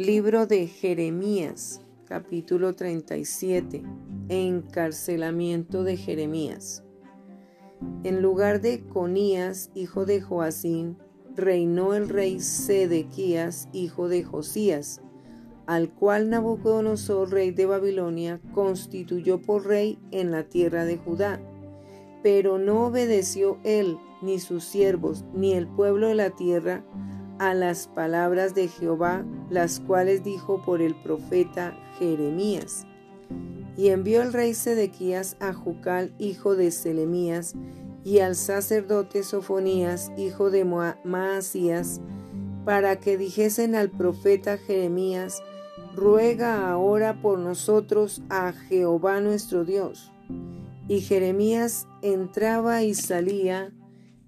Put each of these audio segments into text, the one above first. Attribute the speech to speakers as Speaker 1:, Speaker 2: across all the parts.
Speaker 1: Libro de Jeremías, capítulo 37. Encarcelamiento de Jeremías. En lugar de Conías, hijo de Joacín, reinó el rey Sedequías, hijo de Josías, al cual Nabucodonosor, rey de Babilonia, constituyó por rey en la tierra de Judá. Pero no obedeció él, ni sus siervos, ni el pueblo de la tierra, a las palabras de Jehová, las cuales dijo por el profeta Jeremías. Y envió el rey Sedequías a Jucal, hijo de Selemías, y al sacerdote Sofonías, hijo de Maasías, para que dijesen al profeta Jeremías, ruega ahora por nosotros a Jehová nuestro Dios. Y Jeremías entraba y salía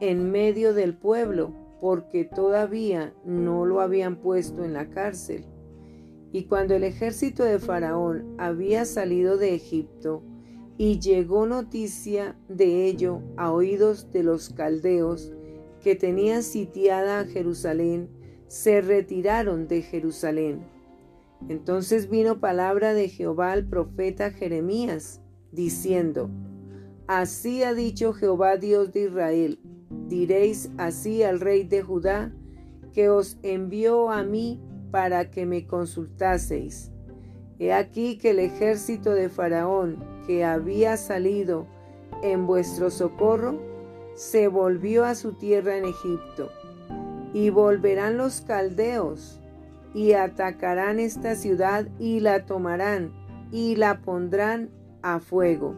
Speaker 1: en medio del pueblo, porque todavía no lo habían puesto en la cárcel. Y cuando el ejército de Faraón había salido de Egipto, y llegó noticia de ello a oídos de los caldeos que tenían sitiada a Jerusalén, se retiraron de Jerusalén. Entonces vino palabra de Jehová al profeta Jeremías, diciendo, Así ha dicho Jehová Dios de Israel, Diréis así al rey de Judá, que os envió a mí para que me consultaseis. He aquí que el ejército de Faraón, que había salido en vuestro socorro, se volvió a su tierra en Egipto. Y volverán los caldeos, y atacarán esta ciudad, y la tomarán, y la pondrán a fuego.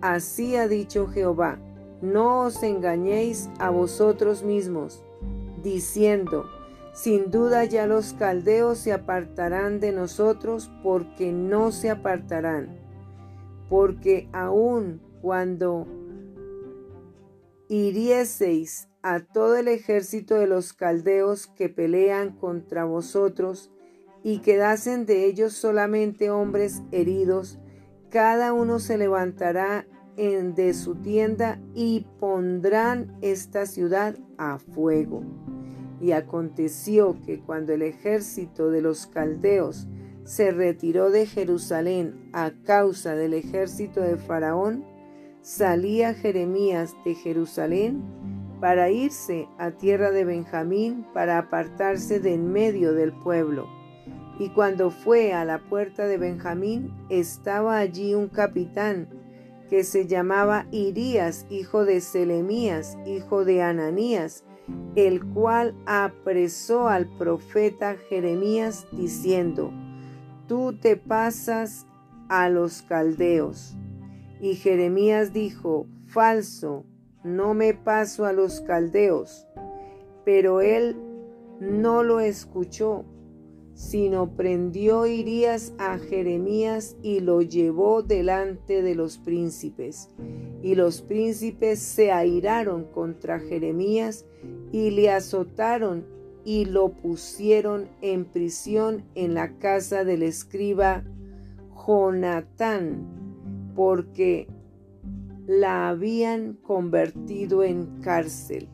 Speaker 1: Así ha dicho Jehová no os engañéis a vosotros mismos, diciendo, sin duda ya los caldeos se apartarán de nosotros porque no se apartarán, porque aun cuando hirieseis a todo el ejército de los caldeos que pelean contra vosotros, y quedasen de ellos solamente hombres heridos, cada uno se levantará de su tienda y pondrán esta ciudad a fuego. Y aconteció que cuando el ejército de los caldeos se retiró de Jerusalén a causa del ejército de Faraón, salía Jeremías de Jerusalén para irse a tierra de Benjamín para apartarse de en medio del pueblo. Y cuando fue a la puerta de Benjamín, estaba allí un capitán que se llamaba Irías, hijo de Selemías, hijo de Ananías, el cual apresó al profeta Jeremías diciendo, Tú te pasas a los caldeos. Y Jeremías dijo, Falso, no me paso a los caldeos. Pero él no lo escuchó sino prendió Irías a Jeremías y lo llevó delante de los príncipes. Y los príncipes se airaron contra Jeremías y le azotaron y lo pusieron en prisión en la casa del escriba Jonatán, porque la habían convertido en cárcel.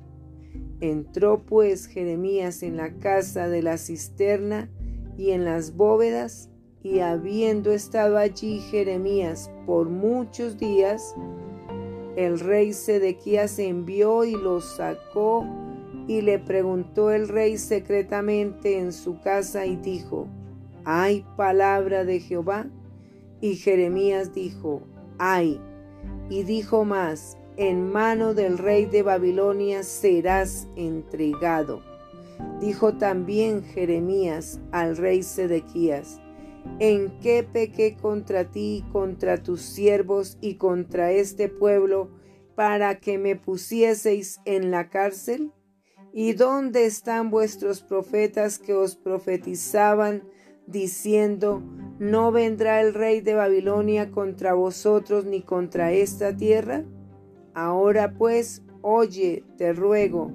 Speaker 1: Entró pues Jeremías en la casa de la cisterna y en las bóvedas, y habiendo estado allí Jeremías por muchos días, el rey Sedequías envió y lo sacó y le preguntó el rey secretamente en su casa y dijo, ¿hay palabra de Jehová? Y Jeremías dijo, hay. Y dijo más, en mano del rey de Babilonia serás entregado. Dijo también Jeremías al rey Sedequías, ¿en qué pequé contra ti, contra tus siervos y contra este pueblo, para que me pusieseis en la cárcel? ¿Y dónde están vuestros profetas que os profetizaban, diciendo, no vendrá el rey de Babilonia contra vosotros ni contra esta tierra? Ahora pues, oye, te ruego,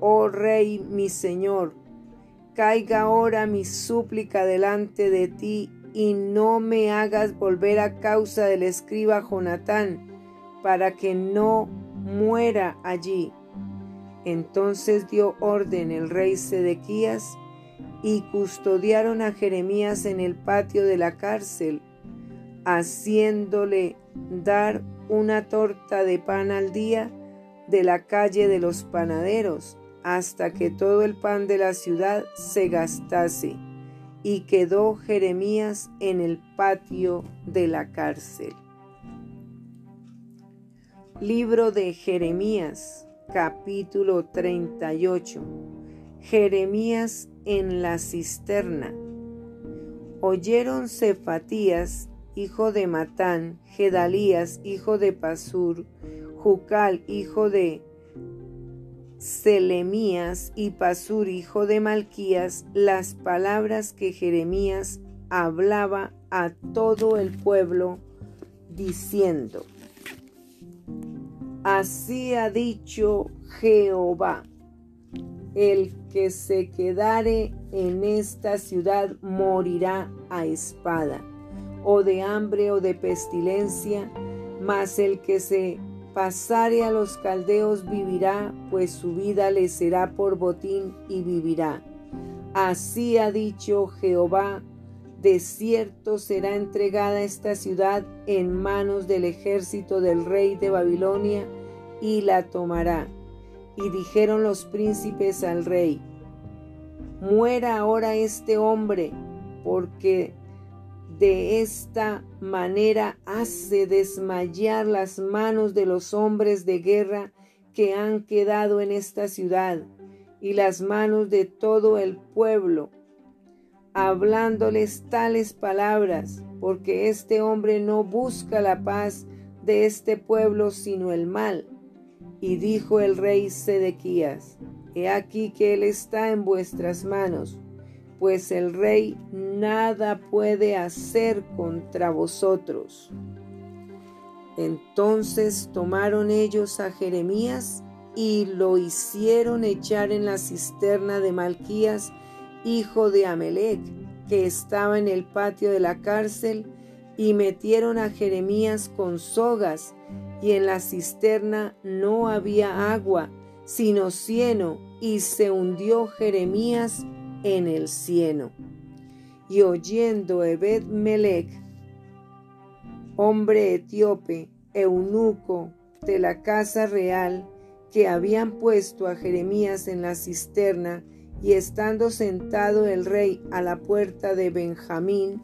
Speaker 1: oh Rey mi Señor, caiga ahora mi súplica delante de ti y no me hagas volver a causa del escriba Jonatán, para que no muera allí. Entonces dio orden el rey Sedequías y custodiaron a Jeremías en el patio de la cárcel, haciéndole dar una torta de pan al día de la calle de los panaderos, hasta que todo el pan de la ciudad se gastase. Y quedó Jeremías en el patio de la cárcel. Libro de Jeremías, capítulo 38. Jeremías en la cisterna. Oyeron Cefatías, hijo de Matán, Gedalías, hijo de Pasur, Jucal, hijo de Selemías y Pasur, hijo de Malquías, las palabras que Jeremías hablaba a todo el pueblo, diciendo, Así ha dicho Jehová, el que se quedare en esta ciudad morirá a espada, o de hambre o de pestilencia, mas el que se pasare a los caldeos vivirá, pues su vida le será por botín y vivirá. Así ha dicho Jehová, de cierto será entregada esta ciudad en manos del ejército del rey de Babilonia, y la tomará. Y dijeron los príncipes al rey, muera ahora este hombre, porque de esta manera hace desmayar las manos de los hombres de guerra que han quedado en esta ciudad y las manos de todo el pueblo, hablándoles tales palabras, porque este hombre no busca la paz de este pueblo, sino el mal. Y dijo el rey Sedequías, He aquí que él está en vuestras manos pues el rey nada puede hacer contra vosotros. Entonces tomaron ellos a Jeremías y lo hicieron echar en la cisterna de Malquías, hijo de Amelec, que estaba en el patio de la cárcel, y metieron a Jeremías con sogas, y en la cisterna no había agua, sino cieno, y se hundió Jeremías en el cielo. Y oyendo Ebed Melech, hombre etíope, eunuco de la casa real, que habían puesto a Jeremías en la cisterna, y estando sentado el rey a la puerta de Benjamín,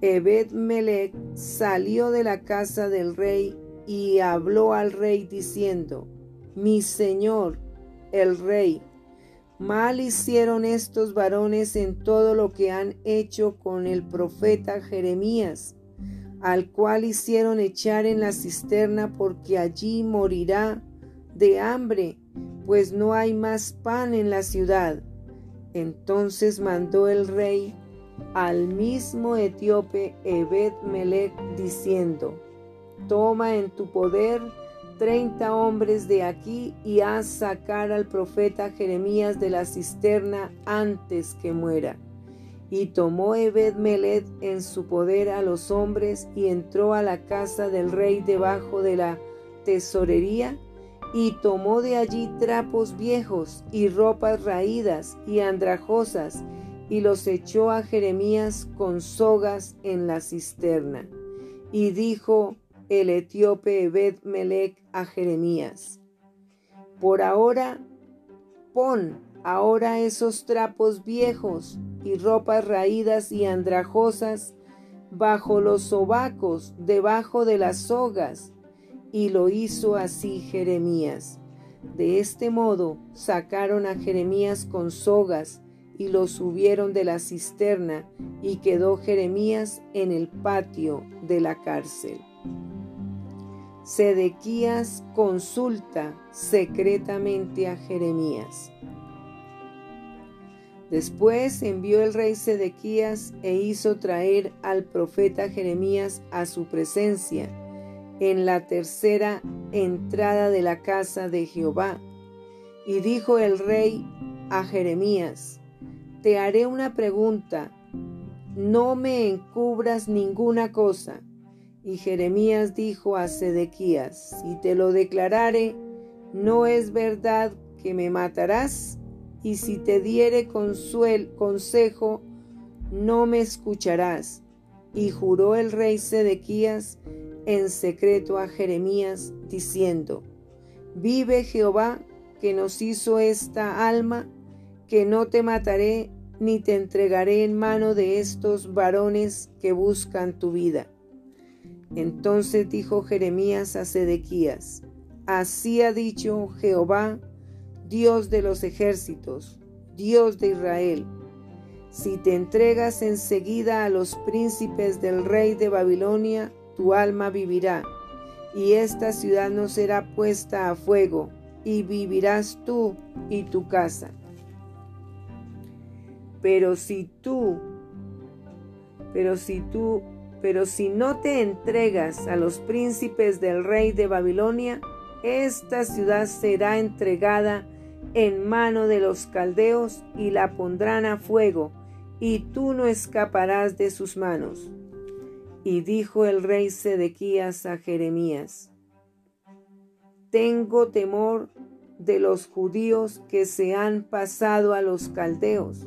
Speaker 1: Ebed Melech salió de la casa del rey y habló al rey diciendo, Mi señor, el rey, Mal hicieron estos varones en todo lo que han hecho con el profeta Jeremías, al cual hicieron echar en la cisterna porque allí morirá de hambre, pues no hay más pan en la ciudad. Entonces mandó el rey al mismo etíope Ebed Melech diciendo, Toma en tu poder treinta hombres de aquí y haz sacar al profeta Jeremías de la cisterna antes que muera. Y tomó Ebed Meled en su poder a los hombres y entró a la casa del rey debajo de la tesorería y tomó de allí trapos viejos y ropas raídas y andrajosas y los echó a Jeremías con sogas en la cisterna. Y dijo el etíope Ebed Melech a Jeremías. Por ahora, pon ahora esos trapos viejos y ropas raídas y andrajosas bajo los sobacos, debajo de las sogas. Y lo hizo así Jeremías. De este modo sacaron a Jeremías con sogas y lo subieron de la cisterna y quedó Jeremías en el patio de la cárcel. Sedequías consulta secretamente a Jeremías. Después envió el rey Sedequías e hizo traer al profeta Jeremías a su presencia en la tercera entrada de la casa de Jehová. Y dijo el rey a Jeremías, Te haré una pregunta, no me encubras ninguna cosa y Jeremías dijo a Sedequías, si te lo declarare, ¿no es verdad que me matarás? y si te diere consuel, consejo, no me escucharás. Y juró el rey Sedequías en secreto a Jeremías, diciendo, Vive Jehová, que nos hizo esta alma, que no te mataré ni te entregaré en mano de estos varones que buscan tu vida. Entonces dijo Jeremías a Sedequías, Así ha dicho Jehová, Dios de los ejércitos, Dios de Israel, si te entregas enseguida a los príncipes del rey de Babilonia, tu alma vivirá, y esta ciudad no será puesta a fuego, y vivirás tú y tu casa. Pero si tú, pero si tú, pero si no te entregas a los príncipes del rey de Babilonia, esta ciudad será entregada en mano de los caldeos y la pondrán a fuego, y tú no escaparás de sus manos. Y dijo el rey Sedequías a Jeremías, Tengo temor de los judíos que se han pasado a los caldeos,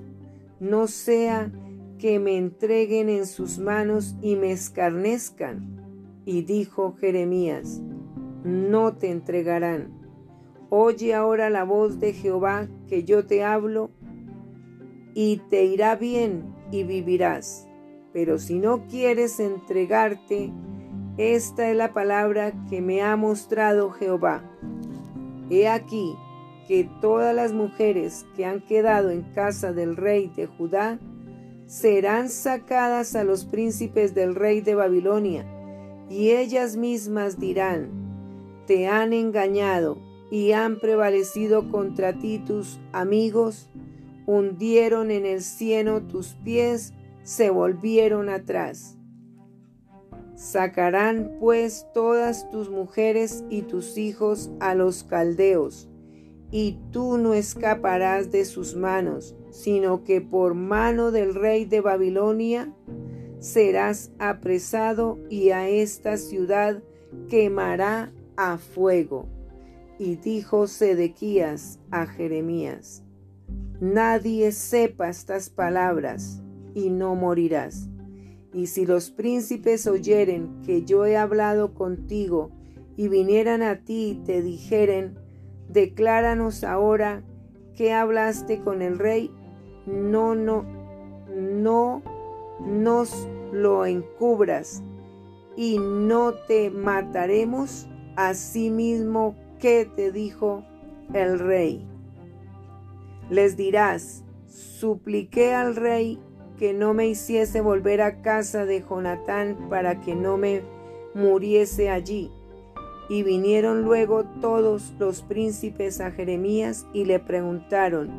Speaker 1: no sea que me entreguen en sus manos y me escarnezcan. Y dijo Jeremías, no te entregarán. Oye ahora la voz de Jehová que yo te hablo, y te irá bien y vivirás. Pero si no quieres entregarte, esta es la palabra que me ha mostrado Jehová. He aquí que todas las mujeres que han quedado en casa del rey de Judá serán sacadas a los príncipes del rey de Babilonia, y ellas mismas dirán, te han engañado y han prevalecido contra ti tus amigos, hundieron en el cieno tus pies, se volvieron atrás. Sacarán pues todas tus mujeres y tus hijos a los caldeos, y tú no escaparás de sus manos, sino que por mano del rey de Babilonia serás apresado y a esta ciudad quemará a fuego. Y dijo Sedequías a Jeremías, Nadie sepa estas palabras, y no morirás. Y si los príncipes oyeren que yo he hablado contigo, y vinieran a ti y te dijeren, Decláranos ahora que hablaste con el rey, no, no, no nos lo encubras, y no te mataremos Asimismo, ¿qué te dijo el rey? Les dirás, supliqué al rey que no me hiciese volver a casa de Jonatán para que no me muriese allí. Y vinieron luego todos los príncipes a Jeremías y le preguntaron,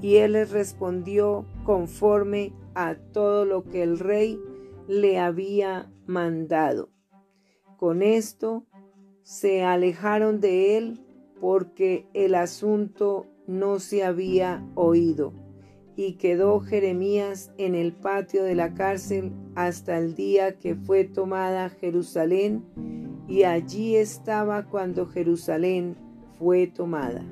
Speaker 1: y él les respondió conforme a todo lo que el rey le había mandado. Con esto se alejaron de él porque el asunto no se había oído. Y quedó Jeremías en el patio de la cárcel hasta el día que fue tomada Jerusalén, y allí estaba cuando Jerusalén fue tomada.